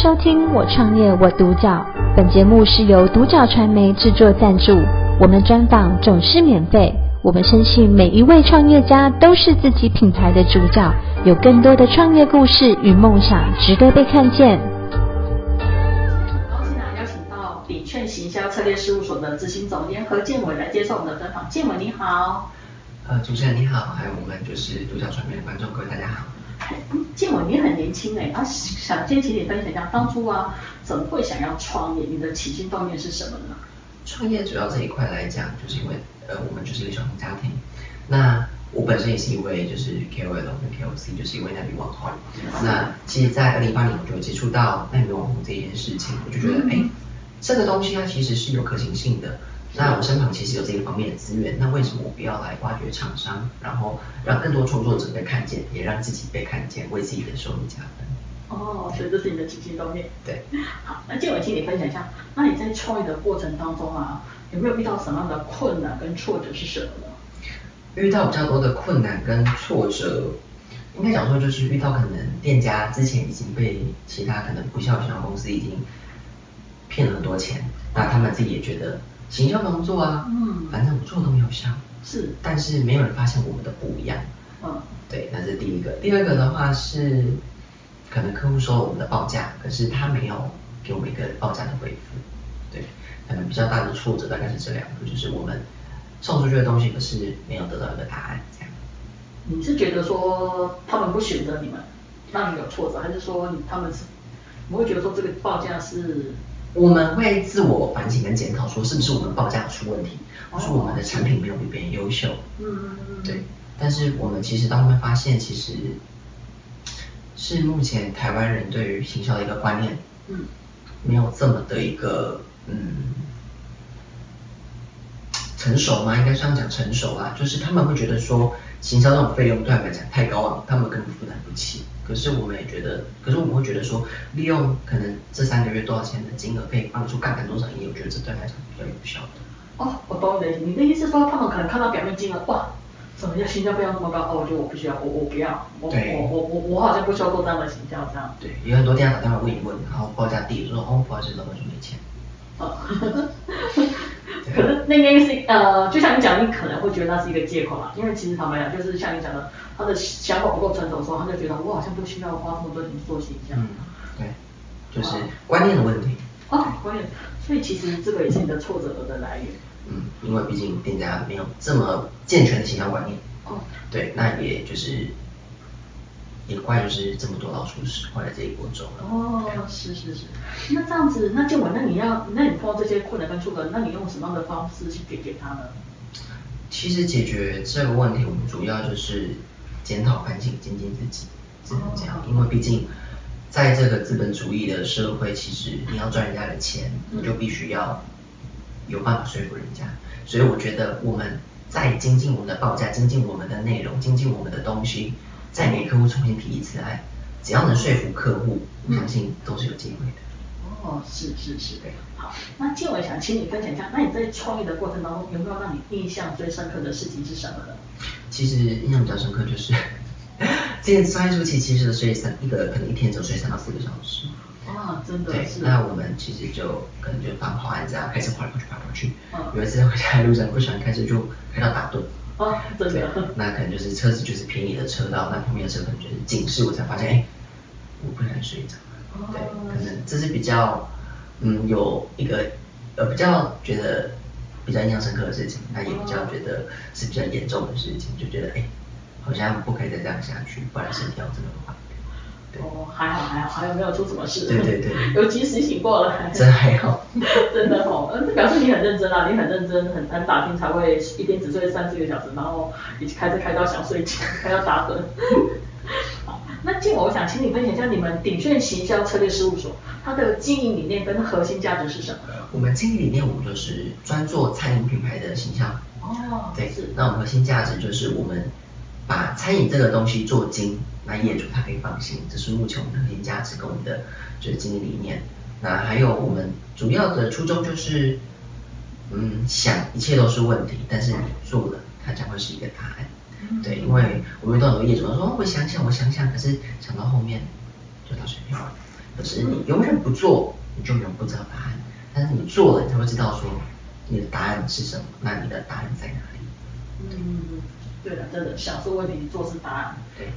收听《我创业我独角》，本节目是由独角传媒制作赞助，我们专访总是免费。我们相信每一位创业家都是自己品牌的主角，有更多的创业故事与梦想值得被看见。很高兴啊，邀请到鼎券行销策略事务所的执行总监何建伟来接受我们的专访。建伟你好。呃，主持人你好，还有我们就是独角传媒的观众各位大家好。建伟，你很年轻哎，啊，想先请你分享一下当初啊，怎么会想要创业？你的起心动念是什么呢？创业主要这一块来讲，就是因为呃，我们就是一个小型家庭。那我本身也是一位就是 KOL 跟 KOC，就是一位奈米网红。那其实，在二零一八年我就接触到奈米网红这一件事情，我就觉得哎、嗯，这个东西它其实是有可行性的。那我身旁其实有这一方面的资源，那为什么我不要来挖掘厂商，然后让更多创作者被看见，也让自己被看见，为自己的收入加分？哦，所以这是你的起心动念。对。好，那建伟，请你分享一下，那你在创业的过程当中啊，有没有遇到什么样的困难跟挫折是什么呢？遇到比较多的困难跟挫折，应该讲说就是遇到可能店家之前已经被其他可能不孝行销公司已经骗了很多钱，那他们自己也觉得。行销工作啊，嗯，反正我做都没有效，是，但是没有人发现我们的不一样，嗯，对，那是第一个。第二个的话是，可能客户收了我们的报价，可是他没有给我们一个报价的回复，对，可能比较大的挫折大概是这两个，就是我们送出去的东西可是没有得到一个答案，这样。你是觉得说他们不选择你们，让你有挫折，还是说你他们是，你会觉得说这个报价是？我们会自我反省跟检讨，说是不是我们报价出问题，或是我们的产品没有比别人优秀。嗯嗯嗯。对，但是我们其实当他们发现，其实是目前台湾人对于行销的一个观念，嗯，没有这么的一个嗯成熟吗？应该算讲成熟啊，就是他们会觉得说。行销这种费用对他们来讲太高昂，他们根本负担不起。可是我们也觉得，可是会觉得说，利用可能这三个月多少钱的金额，可以帮助杠杆多少亿，我觉得这对他来讲比较有效的。哦，我懂你的意思。你的意思说，他们可能看到表面金额，哇，什么叫性价比要那么高？哦，我觉得我不需要，我我不要，我我我我我好像不需要做这样的行销这样。对，有很多店家打电话问一问，然后报价低，说哦，不好意思，老板就没钱。哦。可是那应该是呃，就像你讲，你可能会觉得那是一个借口啦，因为其实坦白讲，就是像你讲的，他的想法不够成熟的时候，他就觉得我好像不需要花这么多钱做形象。嗯，对，就是观念的问题。哦，观念，所以其实这个也是你的挫折的来源。嗯，因为毕竟店家没有这么健全的形象观念。哦。对，那也就是。也怪就是这么多老鼠屎坏了这一锅粥了。哦，是是是。那这样子，那建文，那你要，那你碰到这些困难跟挫折，那你用什么样的方式去解决它呢？其实解决这个问题，我们主要就是检讨反省、精进自己，只能这样。哦、因为毕竟在这个资本主义的社会，其实你要赚人家的钱，你就必须要有办法说服人家。所以我觉得我们在精进我们的报价、精进我们的内容、精进我们的东西。再给客户重新提一次案，只要能说服客户，我相信都是有机会的。哦，是是是，对。好，那建伟想请你分享一下，那你在创业的过程当中，有没有让你印象最深刻的事情是什么呢？其实印象比较深刻就是，之前创业初期其实睡三一个可能一天只睡三到四个小时。哦，真的是。对，那我们其实就可能就放跑案这样，开车跑来跑去跑来跑去。嗯。有一次回家的路上不喜欢开车，就开到打盹。哦，真的。那可能就是车子就是偏离的车道，那旁边的车可能就是警示，我才发现，哎，我不能睡着。哦。对，可能这是比较，嗯，有一个呃比较觉得比较印象深刻的事情，那也比较觉得是比较严重的事情，就觉得哎，好像不可以再这样下去，不然身体要真的坏。哦，还好还好，还有没有出什么事？对对对，有及时醒过来。真还好，真的哦，嗯，表示你很认真啊，你很认真，很很打拼才会一天只睡三四个小时，然后一开车开到想睡觉，还要打盹。好，那建伟，我想请你分享一下你们鼎炫行销策略事务所，它的经营理念跟核心价值是什么？我们经营理念，我们就是专做餐饮品牌的形象。哦，对，是。那我们核心价值就是我们把餐饮这个东西做精。那业主他可以放心，这是目前我们的核心价值跟我们的就是经营理念。那还有我们主要的初衷就是，嗯，想一切都是问题，但是你做了，它将会是一个答案。对，因为我们遇到很多业主他说，我想想，我想想，可是想到后面就打水漂了。可是你永远不做，你就永远不知道答案。但是你做了，你才会知道说你的答案是什么，那你的答案在哪里？嗯，对的，真的，想是问题，做是答案。对。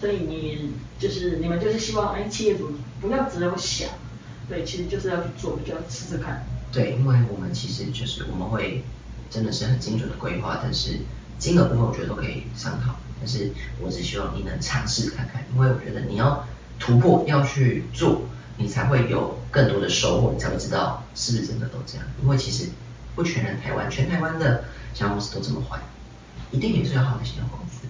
所以你就是你们就是希望哎，企业主不要只有想，对，其实就是要去做，就要试试看。对，因为我们其实就是我们会真的是很精准的规划，但是金额部分我觉得都可以商讨，但是我只希望你能尝试看看，因为我觉得你要突破要去做，你才会有更多的收获，你才会知道是不是真的都这样。因为其实不全然台湾，全台湾的行销公司都这么坏，一定也是有好的行销公司。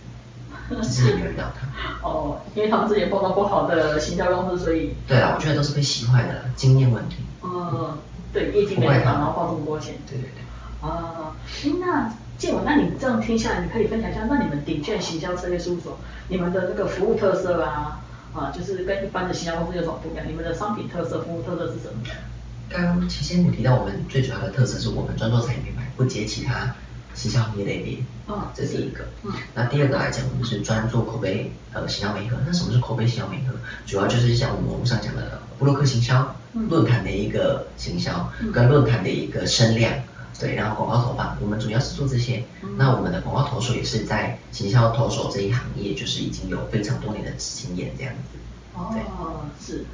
只 是你遇到他哦，因为他们之前碰到不好的行销公司，所以对啊，我觉得都是被洗坏的经验问题。嗯，对，业绩没达到，然后报这么多钱。对对对。啊，那建文，那你这样听下来，你可以分享一下，那你们鼎券行销策略事务所，你们的那个服务特色啊，啊，就是跟一般的行销公司有什么不一样？你们的商品特色、服务特色是什么？刚刚其实你提到，我们最主要的特色是我们专做餐饮品牌，不接其他。行销行业类别，嗯，这是一个。嗯，那第二个来讲，我们是专做口碑呃形象媒合。那什么是口碑形象媒合？主要就是像我们网络上讲的布洛克行销，嗯，论坛的一个行销，嗯，跟论坛的一个声量，对，然后广告投放，我们主要是做这些。嗯，那我们的广告投手也是在行销投手这一行业，就是已经有非常多年的经验这样子。哦，是，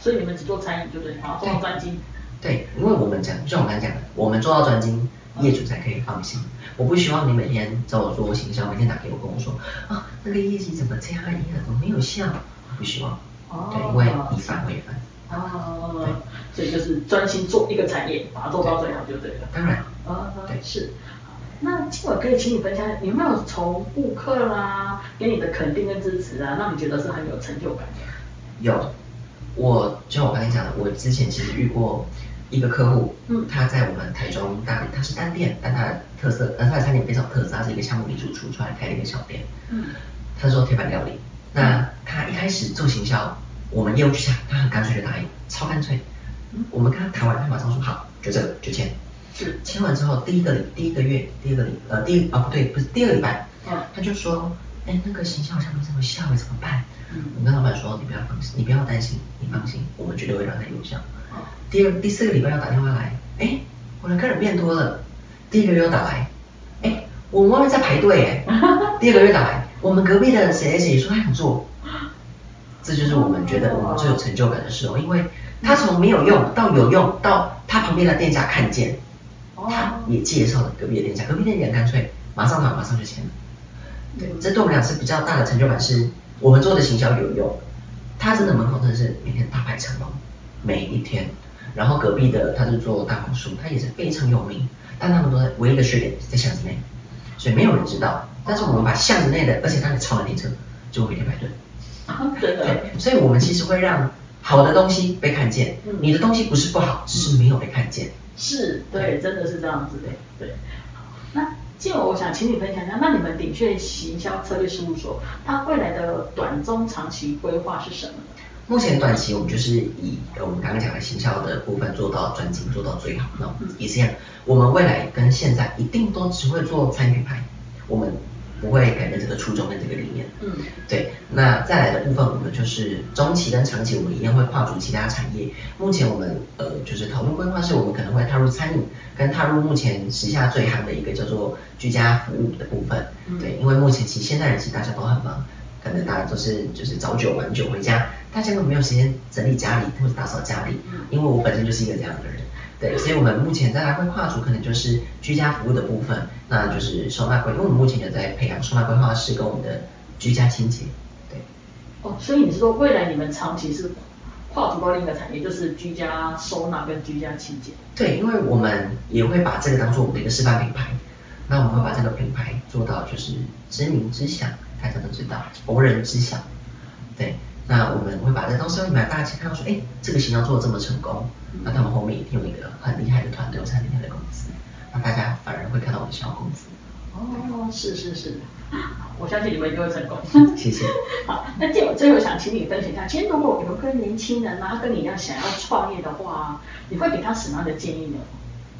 所以你们只做餐饮，就对，然后做到专精。对，因为我们讲，就像我刚才讲的，我们做到专精。业主才可以放心。我不希望你每天找我做行销，每天打给我跟我说啊，那个业绩怎么这样，营业怎么没有效？我不希望。哦。对，因为以反为反。哦。对。所以就是专心做一个产业，把它做到最好就对了。当然。啊，对，是。那今晚可以请你分享，你有没有从顾客啦给你的肯定跟支持啊，让你觉得是很有成就感的？有。我就像我刚才讲的，我之前其实遇过。一个客户，嗯，他在我们台中大里，他是单店，但他的特色，呃，他的餐点非常有特色，他是一个项目里主厨出来开了一个小店，嗯，他做铁板料理，那他一开始做行销，我们业务去下，他很干脆就答应，超干脆，嗯，我们跟他谈完，他马上说好，就这个就签，是，签完之后第一个礼，第一个月，第一个礼，呃，第啊不对，不是第二个礼拜，嗯，他就说，哎，那个行销好像没什么效，怎么办？嗯，我跟老板说，你不要放心，你不要担心，你放心，我们绝对会让他有效。第二、第四个礼拜要打电话来，哎，我的客人变多了。第一个月又打来，哎，我们外面在排队哎。第二个月打来，我们隔壁的谁谁谁说他想做，这就是我们觉得我们最有成就感的时候，因为他从没有用到有用，到他旁边的店家看见，他也介绍了隔壁的店家，隔壁店家干脆马上马马上就签了。对，这对我们俩是比较大的成就感，是我们做的行销有用，他真的门口真的是每天大排长龙，每一天。然后隔壁的他是做大红书，他也是非常有名，但他们都在唯一的缺点在巷子内，所以没有人知道。但是我们把巷子内的，而且他的超难停车，就会每天排队。啊，真的。对，所以我们其实会让好的东西被看见，嗯、你的东西不是不好，只是没有被看见。是，对，真的是这样子的，对。那接着我想请你分享一下，那你们鼎炫行销策略事务所，它未来的短中长期规划是什么呢？目前短期我们就是以我们刚刚讲的行销的部分做到专精，做到最好。那也是这样，我们未来跟现在一定都只会做餐饮品牌，我们不会改变这个初衷跟这个理念。嗯，对。那再来的部分，我们就是中期跟长期，我们一样会跨足其他产业。目前我们呃就是讨论规划是，我们可能会踏入餐饮，跟踏入目前时下最夯的一个叫做居家服务的部分。嗯，对，因为目前其实现代人其实大家都很忙。可能大家都是就是早九晚九回家，大家都没有时间整理家里或者打扫家里。因为我本身就是一个这样的人，对，所以我们目前在来会跨足可能就是居家服务的部分，那就是收纳规，因为我们目前有在培养收纳规划师跟我们的居家清洁，对。哦，所以你是说未来你们长期是跨足到另一个产业，就是居家收纳跟居家清洁？对，因为我们也会把这个当做我们的一个示范品牌，那我们会把这个品牌做到就是知名知响。大家都知道，无人知晓。对，那我们会把这东西买，大家去看到说，哎，这个形象做的这么成功，那他们后面一定有一个很厉害的团队，很厉害的公司，那大家反而会看到我的小公司。哦，是是是，我相信你们一定会成功。谢谢。好，那这我最后想请你分享一下，其实如果有个年轻人啊，跟你一样想要创业的话，你会给他什么样的建议呢？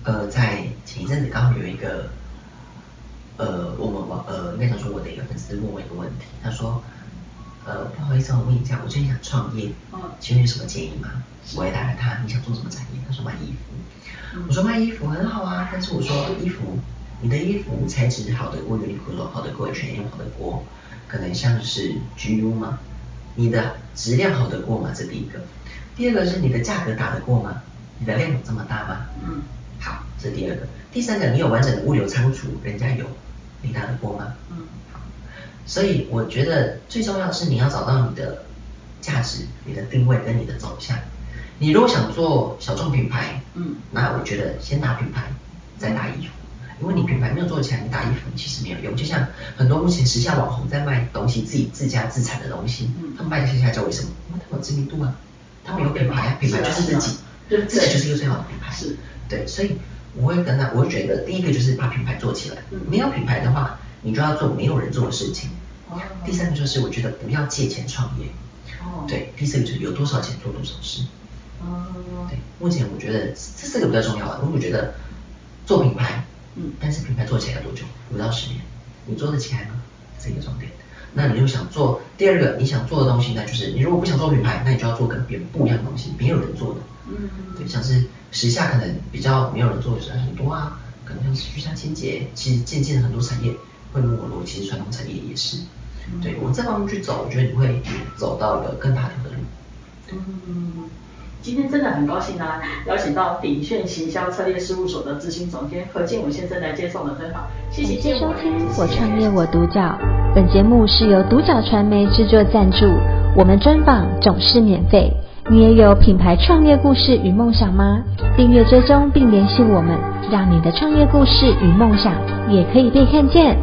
呃，在前一阵子刚好有一个。呃，我们网呃，应该讲说我的一个粉丝问我一个问题，他说，呃，不好意思，我问一下，我最近想创业，嗯，请问有什么建议吗？我回答了他，你想做什么产业？他说卖衣服。嗯、我说卖衣服很好啊，但是我说衣服，你的衣服材质好的过 Uniqlo，好的过 H&M，好的过，可能像是 GU 吗？你的质量好得过吗？这第一个。第二个是你的价格打得过吗？你的量有这么大吗？嗯，好，这第二个。第三个，你有完整的物流仓储，人家有，你打得过吗？嗯，好。所以我觉得最重要的是你要找到你的价值、你的定位跟你的走向。你如果想做小众品牌，嗯，那我觉得先打品牌，再打衣服。因为你品牌没有做起来，你打衣服其实没有用。就像很多目前时下网红在卖东西，自己自家自产的东西，嗯，他们卖的下叫为什么？因为他们有知名度啊，他们有品牌啊，品牌就是自己，自己就是一个最好的品牌。是，对，所以我会跟他，我会觉得第一个就是把品牌做起来。没有品牌的话，你就要做没有人做的事情。第三个就是我觉得不要借钱创业。哦。对，第四个就是有多少钱做多少事。哦。对，目前我觉得这四个比较重要啊，因为我觉得做品牌。嗯，但是品牌做起来要多久？五到十年，你做得起来吗？这是一个重点。那你又想做第二个，你想做的东西，那就是你如果不想做品牌，那你就要做跟别人不一样的东西，没有人做的。嗯，对，像是时下可能比较没有人做的是很多啊，可能像是居家清洁，其实渐渐的很多产业会没落，其实传统产业也是。对，往这方面去走，我觉得你会走到一个更大条的路。嗯。今天真的很高兴啊，邀请到鼎炫行销策略事务所的执行总监何建武先生来接受我们的专访。谢谢建纬。收听我创业我独角，本节目是由独角传媒制作赞助，我们专访总是免费。你也有品牌创业故事与梦想吗？订阅追踪并联系我们，让你的创业故事与梦想也可以被看见。